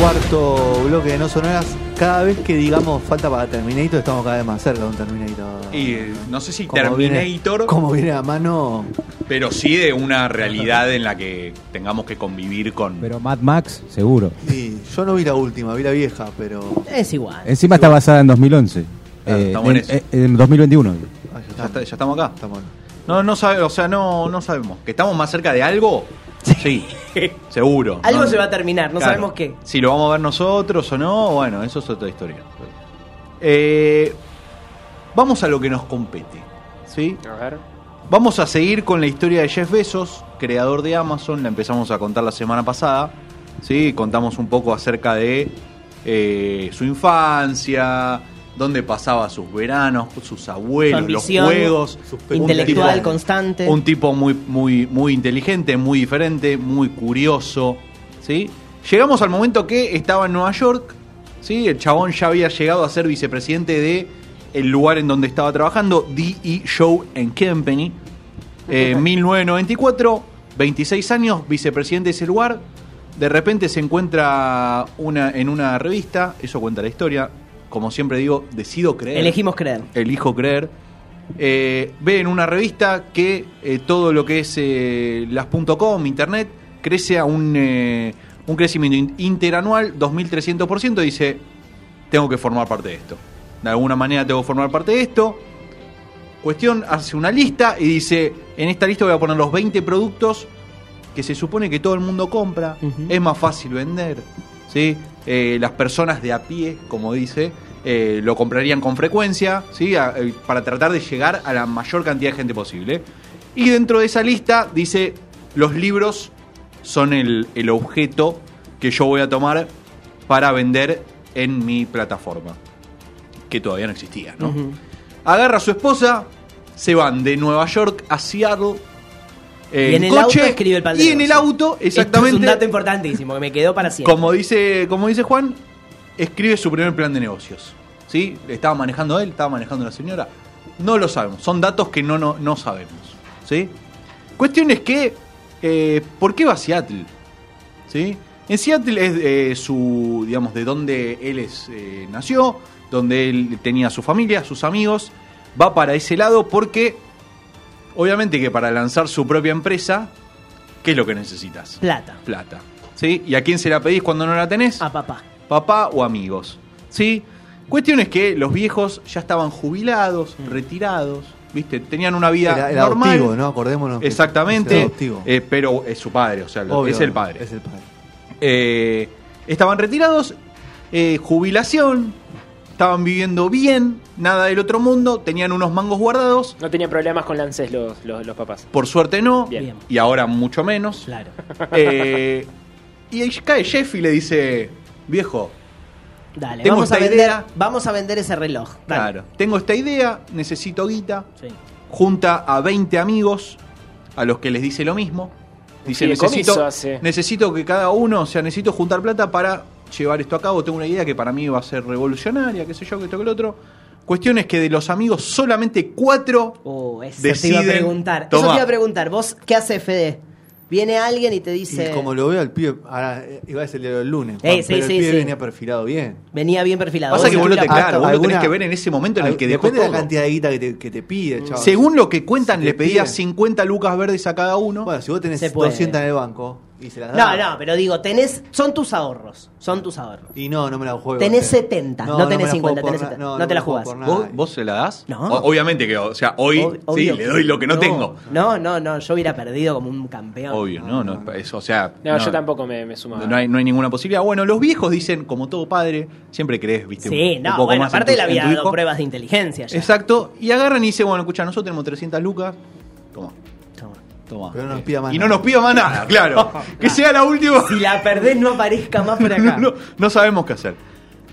Cuarto bloque de No Sonoras. Cada vez que digamos falta para Terminator, estamos cada vez más cerca de un Terminator. Y eh, no sé si Como viene- Terminator, Como viene a mano. pero sí de una realidad en la que tengamos que convivir con. Pero Mad Max, seguro. Sí, yo no vi la última, vi la vieja, pero. Es igual. Encima está basada en 2011. Claro, Eh, estamos en en, eso. eh, en 2021. Ah, ya, está- ya estamos acá. Estamos. No, no sabe, o sea, no, no sabemos. ¿Que estamos más cerca de algo? Sí, seguro. Algo No- se va a terminar, no Claro. sabemos qué. Si lo vamos a ver nosotros o no, bueno, eso es otra historia. Eh, vamos a lo que nos compete. ¿sí? A ver. Vamos a seguir con la historia de Jeff Bezos, creador de Amazon. La empezamos a contar la semana pasada. ¿sí? Contamos un poco acerca de eh, su infancia, dónde pasaba sus veranos, sus abuelos, Su los juegos. intelectual Un tipo- constante. Un tipo muy, muy, muy inteligente, muy diferente, muy curioso. ¿sí? Llegamos al momento que estaba en Nueva York. ¿sí? El chabón ya había llegado a ser vicepresidente de el lugar en donde estaba trabajando, D.E. Show and Company. Eh, 1994, 26 años, vicepresidente de ese lugar. De repente se encuentra una, en una revista, eso cuenta la historia. Como siempre digo, decido creer Elegimos creer. elijo creer. Eh, ve en una revista que eh, todo lo que es eh, las .com, internet, crece a un, eh, un crecimiento in- interanual 2.300%. Dice, tengo que formar parte de esto. De alguna manera tengo que formar parte de esto. Cuestión, hace una lista y dice, en esta lista voy a poner los 20 productos que se supone que todo el mundo compra, es más fácil vender, ¿sí? Eh, las personas de a pie, como dice, eh, lo comprarían con frecuencia, ¿sí? A- eh, para tratar de llegar a la mayor cantidad de gente posible. Y dentro de esa lista dice, los libros son el, el objeto que yo voy a tomar para vender en mi plataforma, que todavía no existía, ¿no? Agarra a su esposa, se van de Nueva York a Seattle. Eh, Y en el coche, auto escribe el de Y en el auto, Esto es exactamente. un dato importantísimo que me quedó para siempre. Como dice, como dice Juan, escribe su primer plan de negocios. ¿Sí? ¿Estaba manejando él? ¿Estaba manejando la señora? No lo sabemos. Son datos que no, no, no sabemos. ¿Sí? Cuestión es que, eh, ¿por qué va a Seattle? ¿Sí? En Seattle es eh, su, digamos, de donde él es, eh, nació, donde él tenía su familia, sus amigos. Va para ese lado porque, obviamente que para lanzar su propia empresa, ¿qué es lo que necesitas? Plata. plata. ¿Sí? ¿Y a quién se la pedís cuando no la tenés? A papá. Papá o amigos. ¿Sí? Cuestión es que los viejos ya estaban jubilados, retirados, ¿viste? Tenían una vida Era, era normal. adoptivo, ¿no? Acordémonos. Exactamente. eh, pero es su padre, o sea, Obvio, es el padre. Es el padre. Eh, estaban retirados, eh, jubilación, estaban viviendo bien, nada del otro mundo, tenían unos mangos guardados. No tenían problemas con Lancés los, los, los papás. Por suerte no, Bien. Y ahora mucho menos. Claro. Eh, y ahí cae Jeff y le dice, viejo, Dale, Tengo vamos a, esta vender, idea. vamos a vender ese reloj. Dale. claro, tengo esta idea, necesito guita, Sí. junta a 20 amigos a los que les dice lo mismo. Dice, necesito, necesito que cada uno, o sea, necesito juntar plata para llevar esto a cabo. Tengo una idea que para mí va a ser revolucionaria, qué sé yo, que esto que el otro. Cuestión es que de los amigos solamente cuatro Oh, eso te iba a preguntar. Eso te iba a preguntar. ¿Vos qué haces, Fede? Viene alguien y te dice. Y como lo veo al pibe, ahora eh, iba a ser el lunes. Eh, Juan, sí, pero sí, el pibe sí. venía perfilado bien. Venía bien perfilado. Pasa que vos lo te, claro, vos lo tenés alguna- que ver en ese momento en el que Depende de la cantidad de guita que te, que te pide, chaval. Según lo que cuentan, Si le te pedía piden. 50 lucas verdes a cada uno. Bueno, si vos tenés Se puede. 200 en el banco y se las No, das. no, pero digo, tenés. Son tus ahorros. Son tus ahorros. Y no, no me la juego. Tenés Te- 70, no tenés me la 50, juego tenés por 70. na- No te la jugás. ¿Vos, vos se la das? No. O- obviamente que, o sea, hoy Ob- sí, le doy lo que no, no. tengo. No, no, no. Yo hubiera perdido como un campeón. Obvio, no, no, es- o sea, No, yo tampoco me, me sumaba. No hay, no hay ninguna posibilidad. Bueno, los viejos dicen, como todo padre, siempre crees, viste, Sí, un, un no, poco bueno, más aparte le había dado pruebas de inteligencia ya. Exacto, y agarran y dicen, bueno, escucha, nosotros tenemos 300 lucas, toma, Toma. Toma. Pero no nos pida más y no nos pida más nada, claro. que sea la última. Si la perdés, no aparezca más por acá. no, no sabemos qué hacer.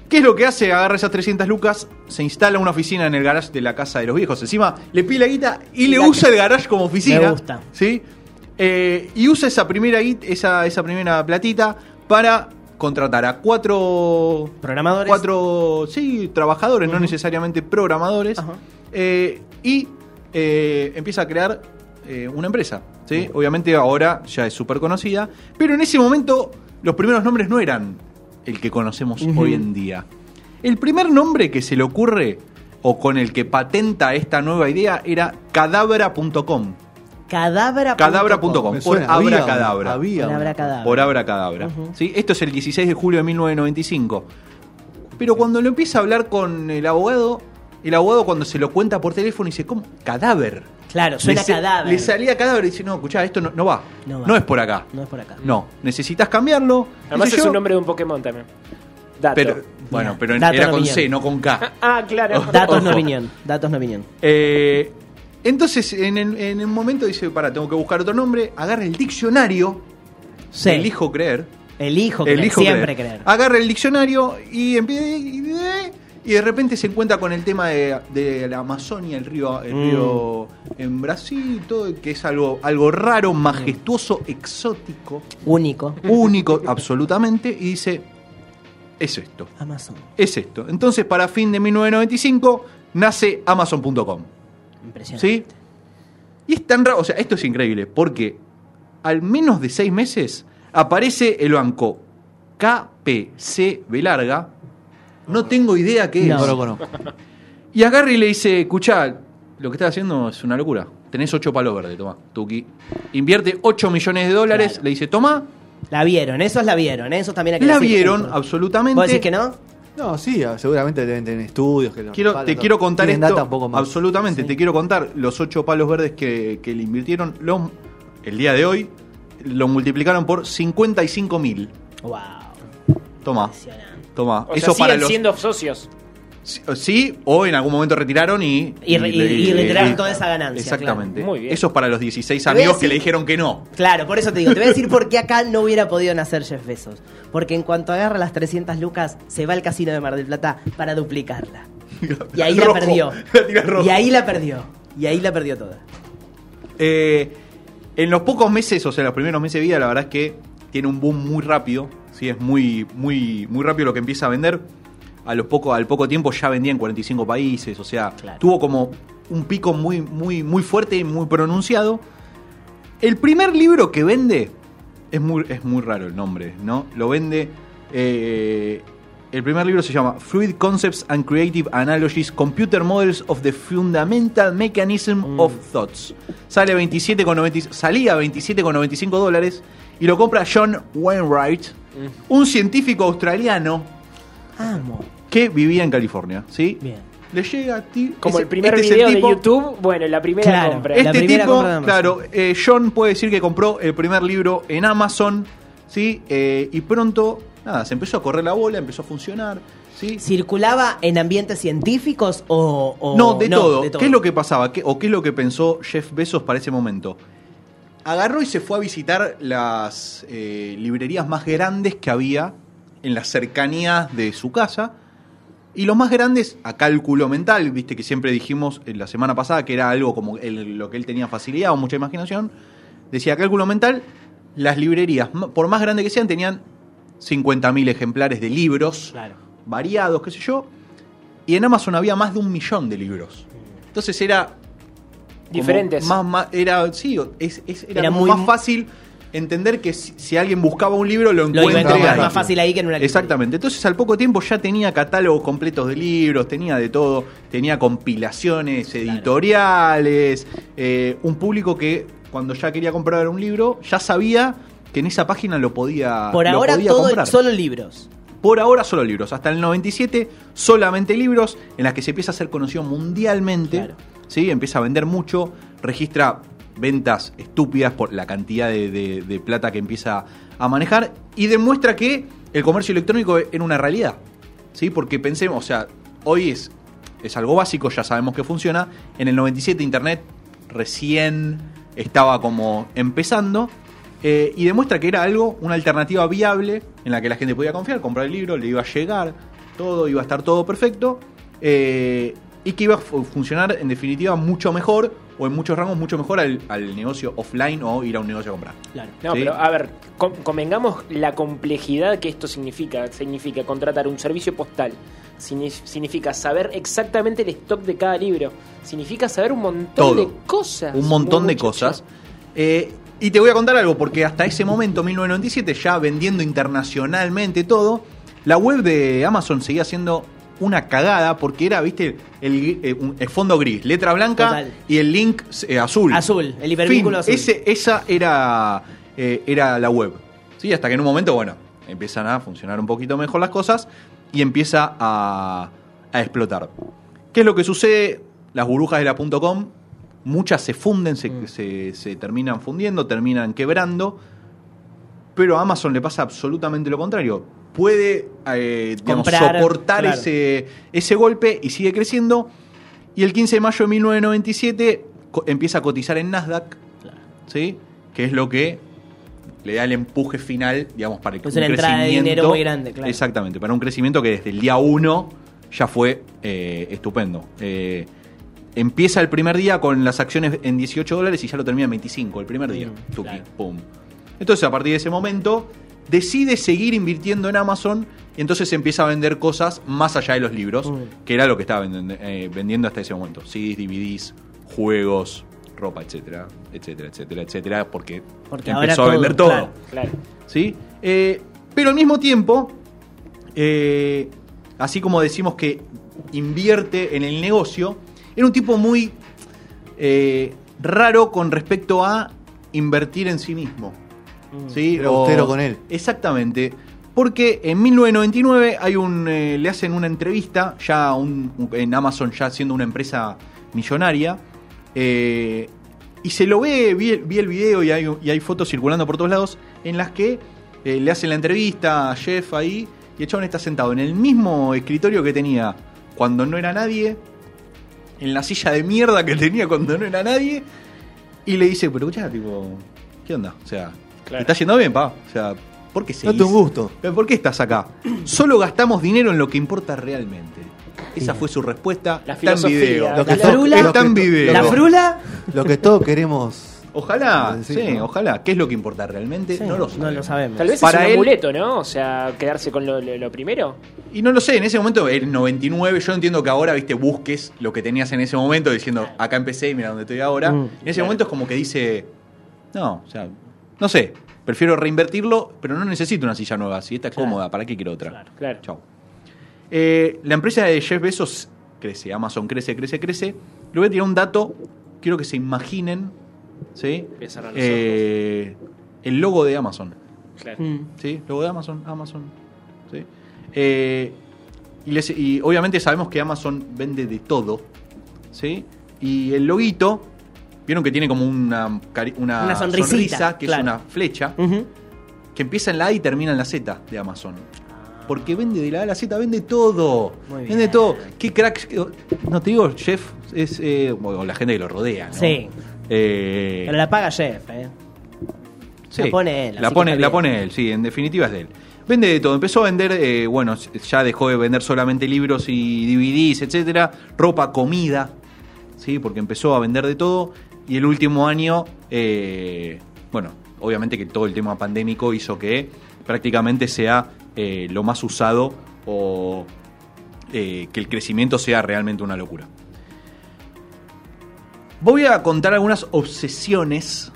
¿Qué es lo que hace? Agarra esas 300 lucas, se instala una oficina en el garage de la casa de los viejos. Encima le pide la guita y le usa el garage como oficina. Me gusta. ¿sí? Eh, y usa esa primera, esa, esa primera platita para contratar a cuatro Programadores. cuatro sí trabajadores no necesariamente programadores eh, y eh, empieza a crear eh, una empresa ¿sí? obviamente ahora ya es súper conocida pero en ese momento los primeros nombres no eran el que conocemos hoy en día el primer nombre que se le ocurre o con el que patenta esta nueva idea era cadabra.com Cadabra. Cadabra.com Me por había uno, abracadabra había uno. Cadabra. por abracadabra. Ujú. ¿Sí? Esto es el 16 de julio de 1995. Pero cuando lo empieza a hablar con el abogado, el abogado cuando se lo cuenta por teléfono dice, ¿cómo? Cadáver. Claro, suena le, cadáver. Le salía cadáver y dice, no, escuchá, esto no, no va. No es por acá. No es por acá. No, necesitas cambiarlo. Además es yo. un nombre de un Pokémon también. Dato. Pero, bueno, pero dato era no con opinión. C, no con K. Ah, claro. Datos no opinión. Datos no opinión. Eh, entonces, en el, en el momento dice, para, tengo que buscar otro nombre, agarra el diccionario, Sí. elijo creer, Elijo creer. Elijo Siempre creer. creer. Agarra el diccionario y empieza y, y de repente se encuentra con el tema de, de la Amazonia, el río, el Mm. río en Brasil, todo que es algo, algo raro, majestuoso, exótico, Único. único absolutamente, y dice, es esto, Amazon. es esto. Entonces, para fin de 1995, nace Amazon.com. Impresionante. ¿Sí? Y es tan raro, o sea, esto es increíble, porque al menos de seis meses aparece el banco KPCB larga. No tengo idea qué No. es. No lo conozco. Y agarra y le dice, escuchá, lo que estás haciendo es una locura. Tenés ocho palos verdes, toma, Tuki. Invierte 8 millones de dólares, Claro. le dice, toma. La vieron, esos la vieron, esos también hay que La decir. vieron, absolutamente. ¿Vos decís que no? No, sí, ah, seguramente deben tener estudios. Que Quiero, respaldan, te todo. quiero contar Tienen esto. data un poco más. Absolutamente, Sí. te quiero contar los ocho palos verdes que, que le invirtieron. Lo- el día de hoy lo multiplicaron por 55 mil. Wow. Toma, Impresionante. Toma. O Eso sea, para siguen los. siendo socios. Sí, Sí, o en algún momento retiraron y. Y re- y- y retiraron toda esa ganancia, Exactamente. claro. Muy bien. Eso es para los 16 Te voy a amigos que le dijeron que no. Claro, por eso te digo, te voy a decir por qué acá no hubiera podido nacer Jeff Bezos. Porque en cuanto agarra las 300 lucas, se va al casino de Mar del Plata para duplicarla. Y ahí la perdió. La. Y ahí la perdió. Y ahí la perdió toda. Eh, en los pocos meses, o sea, los primeros meses de vida, la verdad es que tiene un boom muy rápido. ¿Sí? Es muy, muy, muy rápido lo que empieza a vender. A los poco, al poco tiempo ya vendía en 45 países. O sea, Claro. tuvo como un pico muy, muy, muy fuerte y muy pronunciado. El primer libro que vende es muy, es muy raro el nombre, ¿no? Lo vende. eh, el primer libro se llama Fluid Concepts and Creative Analogies Computer Models of the Fundamental Mechanism Mm. of Thoughts. Sale 27,90 salía 27,95 dólares y lo compra John Wainwright. Un científico australiano Amo. que vivía en California, ¿sí? Bien. Le llega a ti. Como ese- el primer este video de YouTube, bueno, la primera Claro. compra. La este primera tipo, compra claro, eh, John puede decir que compró el primer libro en Amazon, ¿sí? Eh, y pronto, nada, se empezó a correr la bola, empezó a funcionar, ¿sí? ¿Circulaba en ambientes científicos o.? o- no, de, todo. de ¿Qué es lo que pasaba? ¿Qué- ¿O qué es lo que pensó Jeff Bezos para ese momento? Agarró y se fue a visitar las eh, librerías más grandes que había en las cercanías de su casa. Y los más grandes, a cálculo mental, viste que siempre dijimos en la semana pasada que era algo como el- lo que él tenía facilidad o mucha imaginación. Decía cálculo mental, las librerías, por más grandes que sean, tenían 50.000 ejemplares de libros Claro. variados, qué sé yo. Y en Amazon había más de un millón de libros. Entonces era. Diferentes. Más, más- era, sí, es, es- era, Era como muy- más fácil entender que si, si alguien buscaba un libro lo Lo encuentra ahí. más fácil ahí que en una. Exactamente. Entonces al poco tiempo ya tenía catálogos completos de libros, tenía de todo, tenía compilaciones editoriales, eh, un público que cuando ya quería comprar un libro ya sabía que en esa página lo podía Por lo ahora podía todo comprar. solo libros. Por ahora solo libros. Hasta el 97 solamente libros en las que se empieza a ser conocido mundialmente. Claro. ¿Sí? Empieza a vender mucho. Registra ventas estúpidas por la cantidad de, plata que empieza a manejar. Y demuestra que el comercio electrónico era una realidad. ¿sí? Porque pensemos, o sea, hoy es, es algo básico, ya sabemos que funciona. En el 97 Internet recién estaba como empezando. eh, y demuestra que era algo, una alternativa viable en la que la gente podía confiar, comprar el libro, le iba a llegar, todo, iba a estar todo perfecto. eh, y que iba a fu- funcionar en definitiva mucho mejor, o en muchos rangos mucho mejor al, al negocio offline o ir a un negocio a comprar. Claro. No, Sí. pero a ver, con- convengamos la complejidad que esto significa. Significa contratar un servicio postal. Signi- Significa saber exactamente el stock de cada libro. Significa saber un montón Todo. de cosas. un montón de cosas. Eh, y te voy a contar algo, porque hasta ese momento, 1997, ya vendiendo internacionalmente todo, la web de Amazon seguía siendo una cagada porque era, viste, el, eh, el fondo gris, letra blanca Total. y el link eh, azul. Azul, el hipervínculo azul. Ese- esa era, eh, era la web. ¿Sí? Hasta que en un momento, bueno, empiezan a funcionar un poquito mejor las cosas y empieza a, a explotar. ¿Qué es lo que sucede? Las burbujas de la .com, muchas se funden, se, Mm. se- se terminan fundiendo, terminan quebrando, pero a Amazon le pasa absolutamente lo contrario. Puede eh, digamos, Comprar, soportar claro. ese, ese golpe y sigue creciendo. Y el 15 de mayo de 1997 co- empieza a cotizar en Nasdaq, ¿sí? que es lo que le da el empuje final, digamos, para que Es una entrada de dinero muy grande, claro. Exactamente, para un crecimiento que desde el día 1 ya fue eh, estupendo. Eh, empieza el primer día con las acciones en 18 dólares y ya lo termina en 25, el primer día. Mm, Tuki, claro. pum. Entonces, a partir de ese momento, decide seguir invirtiendo en Amazon y entonces empieza a vender cosas más allá de los libros, Mm. que era lo que estaba vendiendo, eh, vendiendo hasta ese momento. CDs, DVDs, juegos, ropa, etcétera, etcétera, etcétera, etcétera, porque, Porque empezó a vender todo, todo. claro. Claro. ¿sí? Eh, pero al mismo tiempo, eh, así como decimos que invierte en el negocio, era un tipo muy eh, raro con respecto a invertir en sí mismo. ¿Sí? Era O- austero con él. Exactamente. Porque en 1999 hay un, eh, le hacen una entrevista, ya un- en Amazon ya siendo una empresa millonaria, eh, y se lo ve, vi, vi el video y hay, y hay fotos circulando por todos lados, en las que eh, le hacen la entrevista a Jeff ahí, y el chabón está sentado en el mismo escritorio que tenía cuando no era nadie, en la silla de mierda que tenía cuando no era nadie, y le dice, pero ya, tipo, ¿qué onda? O sea, Claro. ¿te está yendo bien, pa? O sea, ¿por qué seguís? Date un gusto. ¿Pero ¿Por qué estás acá? Solo gastamos dinero en lo que importa realmente. Esa fue su respuesta. La está en video. Lo La que frula. Está en video. La frula. Lo que todos queremos. Ojalá, Sí, sí, ¿no? ojalá. ¿Qué es lo que importa realmente? Sí, no lo sabemos. No lo sabemos. Tal vez Para es un él- amuleto, ¿no? O sea, quedarse con lo, lo- lo primero. Y no lo sé, en ese momento, el 99, yo entiendo que ahora, viste, busques lo que tenías en ese momento diciendo, acá empecé y mira dónde estoy ahora. Mm, en ese claro. momento es como que dice, no, o sea, no sé, prefiero reinvertirlo, pero no necesito una silla nueva, si esta es Claro. cómoda, ¿para qué quiero otra? Claro. Claro. Chau. Eh, la empresa de Jeff Bezos crece, Amazon crece, crece, crece. Le voy a tirar un dato, quiero que se imaginen, ¿sí? Eh, el logo de Amazon. Claro. Mm. ¿sí? Logo de Amazon, Amazon. ¿sí? Eh, y, les- y obviamente sabemos que Amazon vende de todo. ¿sí? Y el loguito, vieron que tiene como una, una, Una sonrisa, que claro. es una flecha, que empieza en la A y termina en la Z de Amazon. Porque vende de la A a la Z, vende todo. Muy bien. Vende todo. Qué cracks. No te digo, Jeff es. eh, o la gente que lo rodea, ¿no? Sí. Eh, Pero la paga Jeff, ¿eh? Sí, La pone él, La pone, la pone él, sí, en definitiva es de él. Vende de todo. Empezó a vender, eh, bueno, ya dejó de vender solamente libros y DVDs, etcétera, ropa, comida, sí, porque empezó a vender de todo. Y el último año, eh, bueno, obviamente que todo el tema pandémico hizo que prácticamente sea eh, lo más usado o eh, que el crecimiento sea realmente una locura. Voy a contar algunas obsesiones,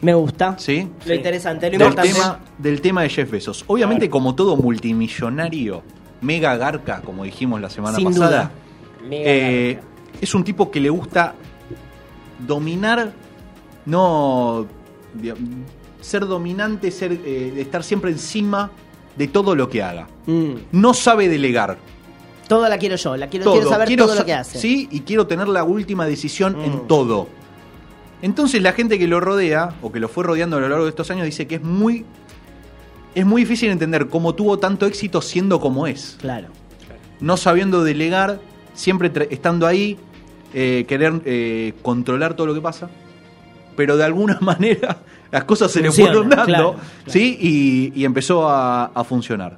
Me gusta. ¿sí? Lo interesante, lo del importante. tema, del tema de Jeff Bezos. Obviamente, como todo multimillonario, mega garca, como dijimos la semana Sin pasada, Mega eh, garca. es un tipo que le gusta dominar, no digamos, ser dominante, ser, eh, estar siempre encima de todo lo que haga. Mm. No sabe delegar. Todo la quiero yo, la quiero, todo. quiero saber Quiero todo sa- lo que hace. Sí, y quiero tener la última decisión Mm. en todo. Entonces la gente que lo rodea, o que lo fue rodeando a lo largo de estos años, dice que es muy. Es muy difícil entender cómo tuvo tanto éxito siendo como es. Claro. No sabiendo delegar, siempre estando ahí, eh, querer eh, controlar todo lo que pasa. pero de alguna manera las cosas se le fueron dando, claro, ¿sí? Y, y empezó a, a funcionar.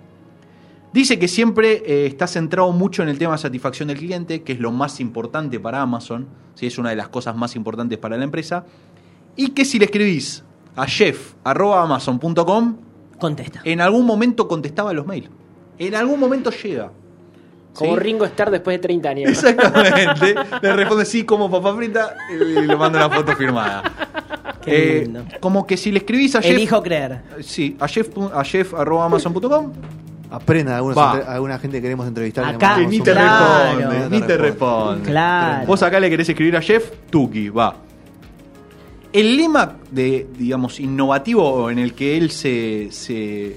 Dice que siempre eh, está centrado mucho en el tema de satisfacción del cliente, que es lo más importante para Amazon, ¿sí? es una de las cosas más importantes para la empresa, y que si le escribís a chef.amazon.com, Contesta. en algún momento contestaba los mails. En algún momento llega. Como ¿sí? Ringo Starr después de 30 años. Exactamente. Le responde sí como papá frita y le manda una foto firmada. Qué Eh, lindo. como que si le escribís a Jeff. Elijo creer. Sí, a Jeff, a jeff.amazon.com Aprendan algunos Va. entre- alguna gente que queremos entrevistar. Acá, mandamos ni te. Claro. responde, ni te responde. Claro. Vos acá le querés escribir a Jeff, Tuki, va. El lema de, digamos, innovativo en el que él se, se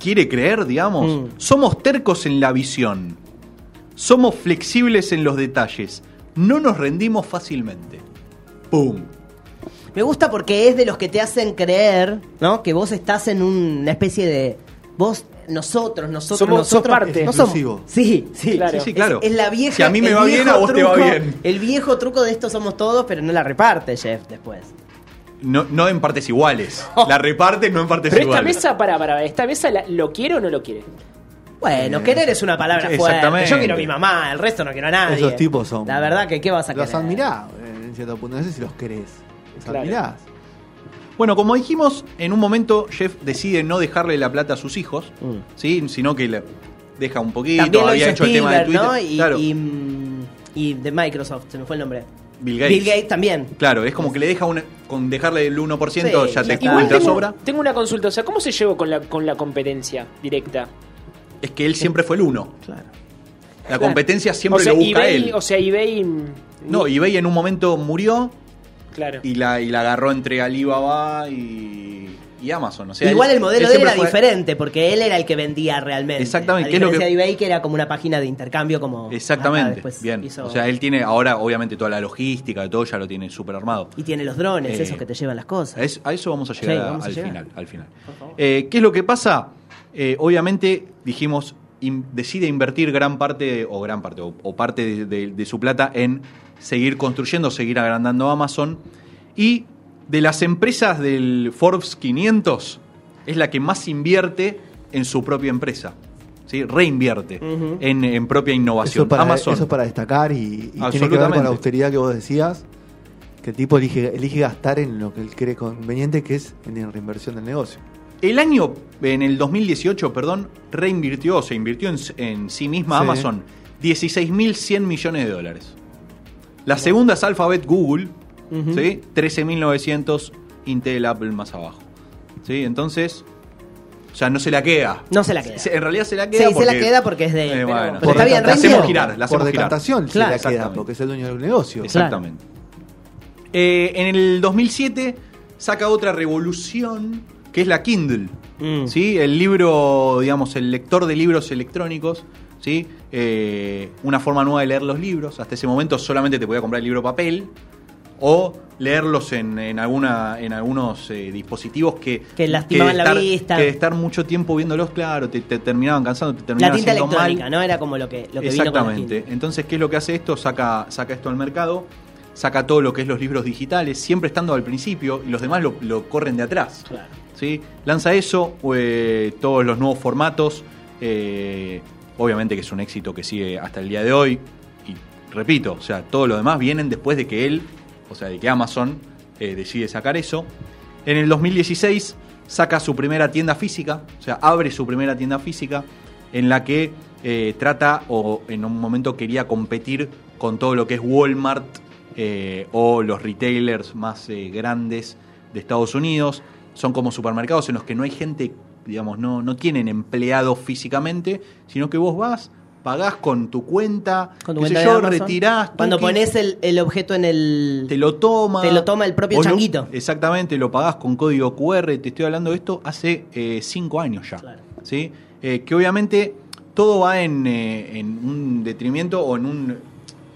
quiere creer, digamos, Mm. somos tercos en la visión, somos flexibles en los detalles, no nos rendimos fácilmente. ¡Pum! Me gusta porque es de los que te hacen creer, ¿no? Que vos estás en una especie de. Vos, nosotros, nosotros, Somos- sos nosotros. parte. No somos- Exclusivo. Sí, sí. Claro. Sí, sí, claro. Es, es la vieja. Si a mí me va bien, a vos te va truco- bien. El viejo truco de esto somos todos, pero no la reparte, Jeff, después. No, no en partes iguales. La reparte, no en partes Pero esta iguales. mesa, para, para, ¿esta mesa la- lo quiere o no lo quiere? Bueno, Eh, querer es una palabra fuerte. Yo quiero a mi mamá, el resto no quiero a nadie. Esos tipos son. La verdad que, ¿qué vas a Los querer? admirás, eh, en cierto punto. No sé si los querés. Los Claro. admirás. Bueno, como dijimos, en un momento Jeff decide no dejarle la plata a sus hijos, Mm. ¿sí? sino que le deja un poquito, También había hecho el tema de Twitter. ¿no? Y, claro, y, mm, y de Microsoft, se me fue el nombre. Bill Gates. Bill Gates también. Claro, es como que le deja una, con dejarle el 1% Sí, ya ya te cuenta sobra. tengo una consulta, o sea, ¿cómo se llevó con la, con la competencia directa? Es que él siempre fue el uno. Claro. La competencia siempre o sea, lo busca eBay, él. O sea, eBay... No, eBay en un momento murió Claro. y la, y la agarró entre Alibaba y, y Amazon. O sea, Igual él- el modelo de él era fue- diferente, porque él era el que vendía realmente. Exactamente, A que es lo diferencia que- de eBay, que era como una página de intercambio como... Exactamente, después bien. hizo- O sea, él tiene ahora, obviamente, toda la logística, todo ya lo tiene súper armado. Y tiene los drones, Eh, esos que te llevan las cosas. A eso, a eso vamos a llegar Sí, a- vamos a al llegar. final. Al final. Por favor. Eh, ¿Qué es lo que pasa? Eh, obviamente, dijimos, in- decide invertir gran parte, o gran parte, o, o parte de, de- de su plata en seguir construyendo, seguir agrandando Amazon. Y de las empresas del Forbes 500, es la que más invierte en su propia empresa. ¿sí? Reinvierte en, en propia innovación. Eso es, para, Amazon. eso es para destacar y, y tiene que ver con la austeridad que vos decías. Que el tipo elige, elige gastar en lo que él cree conveniente, que es en la reinversión del negocio. El año, en el 2018, perdón, reinvirtió, se invirtió en, en sí misma Sí. Amazon 16.100 millones de dólares. La segunda es Alphabet Google, Ujú. ¿sí? 13.900 Intel Apple más abajo. ¿Sí? Entonces, o sea, no se la queda. No se la queda. Se- En realidad se la Sí, queda se porque... la queda porque es de él. Eh, pero, bueno. pero está bien, la hacemos girar, la Por hacemos girar. decantación se Claro. la queda, porque es el dueño del negocio. Exactamente. Eh, en el 2007 saca otra revolución que es la Kindle. Mm. ¿sí? El libro, digamos, el lector de libros electrónicos. ¿sí? Eh, una forma nueva de leer los libros. Hasta ese momento solamente te podía comprar el libro papel o leerlos en, en alguna, en algunos eh, dispositivos que, Que lastimaban la vista. Que de estar mucho tiempo viéndolos, claro, te, te terminaban cansando, te La terminaban tinta haciendo mal. electrónica, ¿no? Era como lo que, lo que vino con la Exactamente. tinta. Entonces, ¿qué es lo que hace esto? Saca, saca esto al mercado, saca todo lo que es los libros digitales, siempre estando al principio, y los demás lo, lo corren de atrás. Claro. Lanza eso, eh, todos los nuevos formatos, eh, obviamente que es un éxito que sigue hasta el día de hoy, y repito, o sea, todo lo demás vienen después de que él, o sea, de que Amazon eh, decide sacar eso. En el 2016 saca su primera tienda física, o sea, abre su primera tienda física en la que trata o en un momento quería competir con todo lo que es Walmart o los retailers más grandes de Estados Unidos. Son como supermercados en los que no hay gente, digamos, no, no tienen empleados físicamente, sino que vos vas, pagás con tu cuenta, Con tu qué cuenta yo, Amazon. retirás. Cuando pones el, el objeto en el. te lo toma. Te lo toma el propio lo- changuito. exactamente, lo pagás con código QR. Te estoy hablando de esto hace eh, cinco años ya. Claro. ¿sí? Eh, que obviamente todo va en, eh, en un detrimento o en un.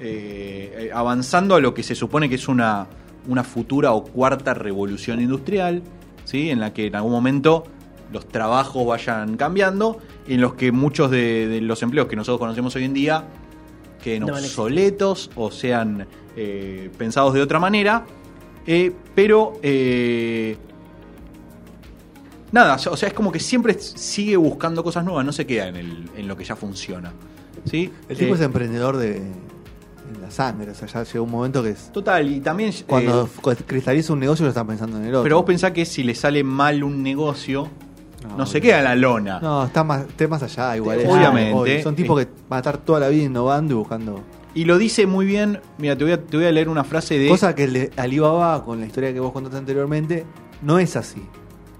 eh, eh, avanzando a lo que se supone que es una, una futura o cuarta revolución industrial, ¿sí? en la que en algún momento los trabajos vayan cambiando y en los que muchos de, de los empleos que nosotros conocemos hoy en día queden No obsoletos o sean eh, pensados de otra manera Eh, pero, eh, nada, o sea, es como que siempre sigue buscando cosas nuevas, no se queda en, el- en lo que ya funciona. ¿sí? El tipo Eh, es emprendedor de en la sangre, o sea, ya llegó un momento que es Total, y también... cuando eh, cristaliza un negocio lo están pensando en el otro. pero vos pensás que si le sale mal un negocio, no, No, se queda en la lona. No, está más, está más allá, igual. es. Obviamente. Obvio. Son tipos que van a estar toda la vida innovando y buscando. Y lo dice muy bien, mira, te voy a, te voy a leer una frase de... Cosa que el de Alibaba, con la historia que vos contaste anteriormente, no es así.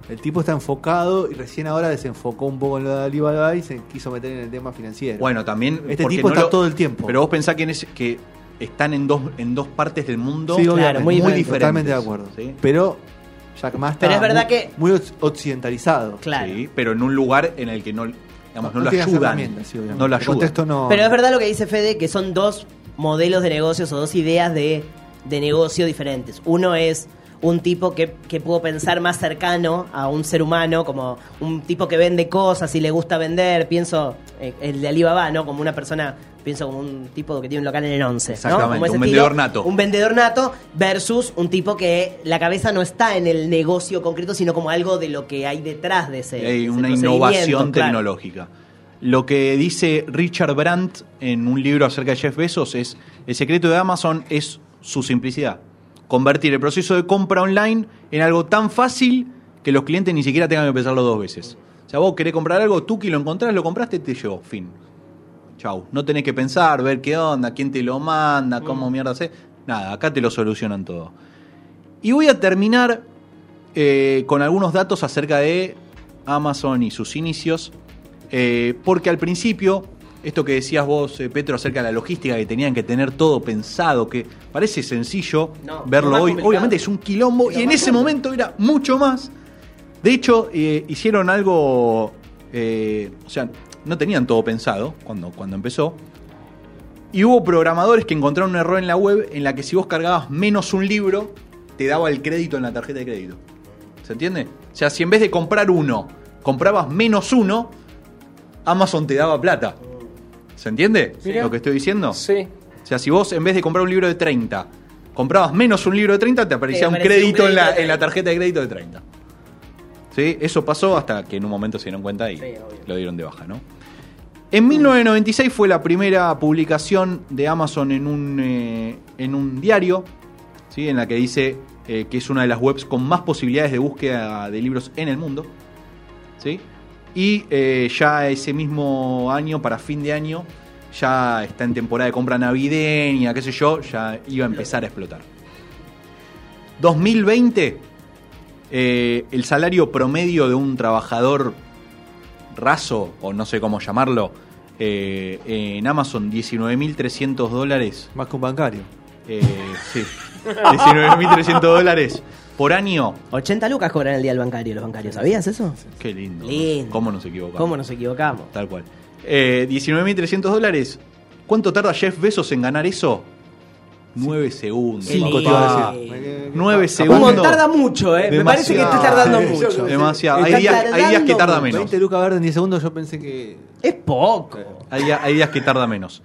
El tipo está enfocado y recién ahora desenfocó un poco en lo de Alibaba y se quiso meter en el tema financiero. Bueno, también... Este tipo no está lo- todo el tiempo. Pero vos pensás que, en ese- que están en dos, en dos partes del mundo sí, obviamente, muy muy, diferente. diferentes. Totalmente de acuerdo. ¿sí? Pero Jack Ma está Pero es verdad muy, que- muy oc- occidentalizado. Claro. Sí, pero en un lugar en el que no, digamos, no, No lo ayudan. sí, obviamente. no lo ayudan. contexto no. Pero es verdad lo que dice Fede, que son dos modelos de negocios o dos ideas de, de negocio diferentes. Uno es un tipo que, que puedo pensar más cercano a un ser humano, como un tipo que vende cosas y le gusta vender. Pienso, eh, el de Alibaba, ¿no? Como una persona, pienso como un tipo que tiene un local en el 11. ¿no? Exactamente, Como ese un estilo, vendedor nato. Un vendedor nato versus un tipo que la cabeza no está en el negocio concreto, sino como algo de lo que hay detrás de ese. Hay una innovación claro. tecnológica. Lo que dice Richard Brandt en un libro acerca de Jeff Bezos es el secreto de Amazon es su simplicidad. Convertir el proceso de compra online en algo tan fácil que los clientes ni siquiera tengan que pensarlo dos veces. O sea, vos querés comprar algo, tú que lo encontrás, lo compraste, te llegó, fin. Chau. No tenés que pensar, ver qué onda, quién te lo manda, cómo mierda hace. Nada, acá te lo solucionan todo. Y voy a terminar eh, con algunos datos acerca de Amazon y sus inicios. eh, porque al principio, esto que decías vos, eh, Petro, acerca de la logística, que tenían que tener todo pensado, que parece sencillo No, verlo hoy. complicado. Obviamente es un quilombo, y en ese complicado. momento era mucho más. De hecho, eh, hicieron algo. eh, o sea, no tenían todo pensado cuando, cuando empezó. Y hubo programadores que encontraron un error en la web en la que si vos cargabas menos un libro, te daba el crédito en la tarjeta de crédito. ¿Se entiende? O sea, si en vez de comprar uno, comprabas menos uno, Amazon te daba plata. ¿Se entiende Mirá. lo que estoy diciendo? Sí. O sea, si vos en vez de comprar un libro de 30, comprabas menos un libro de 30, te aparecía Te un crédito, en, la, en la 30. tarjeta de crédito de 30. ¿Sí? Eso pasó hasta que en un momento se dieron cuenta y Sí, lo dieron de baja, ¿no? En 1996 fue la primera publicación de Amazon en un, eh, en un diario, ¿sí? en la que dice eh, que es una de las webs con más posibilidades de búsqueda de libros en el mundo. ¿sí? Y eh, ya ese mismo año, para fin de año, ya está en temporada de compra navideña, qué sé yo, ya iba a empezar a explotar. 2020, eh, el salario promedio de un trabajador raso, o no sé cómo llamarlo, eh, en Amazon, 19.300 dólares. Más que un bancario. Eh, sí, 19.300 dólares por año. 80 lucas cobran el día del bancario, los bancarios. ¿Sabías eso? Qué lindo. ¿no? Lindo. ¿Cómo nos equivocamos? ¿Cómo nos equivocamos? Tal cual. Eh, 19.300 dólares. ¿Cuánto tarda Jeff Bezos en ganar eso? 9 segundos. Cinco te lindo. iba a decir. 9 Hugo, segundos. tarda mucho, ¿eh? Me parece que estás tardando Sí, mucho. Demasiado. Hay días, hay días que tarda menos. 20 lucas verde en 10 segundos, yo pensé que. Es poco. Hay, día- hay días que tarda menos.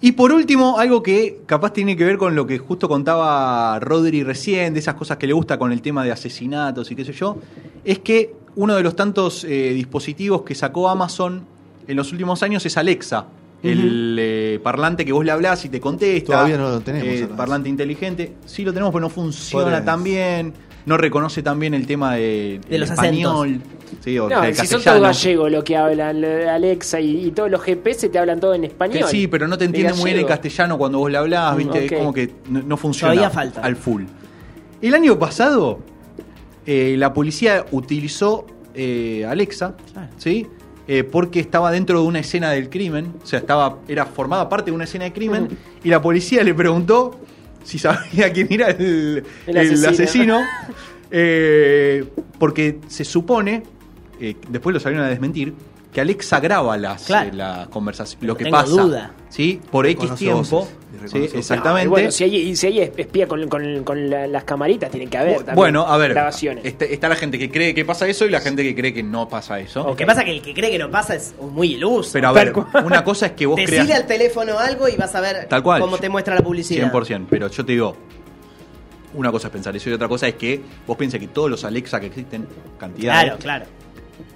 Y por último, algo que capaz tiene que ver con lo que justo contaba Rodri recién, de esas cosas que le gusta con el tema de asesinatos y qué sé yo, es que uno de los tantos eh, dispositivos que sacó Amazon en los últimos años es Alexa. El eh, parlante que vos le hablás y te contesta. Todavía no lo tenemos, eh, parlante inteligente. Sí lo tenemos, pero no funciona tan bien. No reconoce tan bien el tema de, De el los español. Sí, o No, el si son todos gallegos lo que hablan, Alexa y, y todos los GPS te hablan todo en Que español. sí, pero no te entiende De muy bien el gallego. castellano cuando vos le hablás, ¿viste? ok. Es como que no, no funciona Todavía falta. al full. El año pasado, eh, la policía utilizó eh, Alexa, ¿sí? Eh, porque estaba dentro de una escena del crimen, o sea, estaba, era formada parte de una escena de crimen, y la policía le preguntó si sabía quién era el, El el asesino. asesino, eh, porque se supone, eh, después lo salieron a desmentir, que Alexa graba las, Claro. eh, las conversaciones, No lo que tengo pasa. duda. ¿sí? Por X tiempo. voces y. Exactamente. Y bueno, si hay, y si hay espía con, con- con la- las camaritas, tiene que haber también Bueno, a ver, grabaciones. este- está la gente que cree que pasa eso y la gente que cree que no pasa eso. Lo que pasa es que el que cree que no pasa es muy iluso. Pero a ver, una cosa es que vos Decile creas al teléfono algo y vas a ver Tal cual. cómo te muestra la publicidad. 100%, pero yo te digo, Una cosa es pensar eso y otra cosa es que vos pienses que todos los Alexa que existen, cantidad. Claro, claro.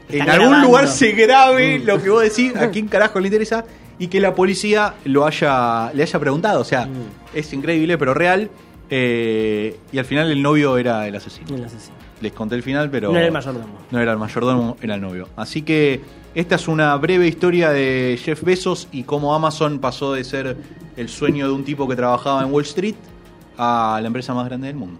En Están algún grabando. lugar se grabe lo que vos decís, a quién carajo le interesa, y que la policía lo haya, le haya preguntado. O sea, Mm. es increíble, pero real. eh, y al final el novio era el asesino. El asesino. Les conté el final, pero. No era el mayordomo. No era el mayordomo, era el novio. Así que esta es una breve historia de Jeff Bezos y cómo Amazon pasó de ser el sueño de un tipo que trabajaba en Wall Street a la empresa más grande del mundo.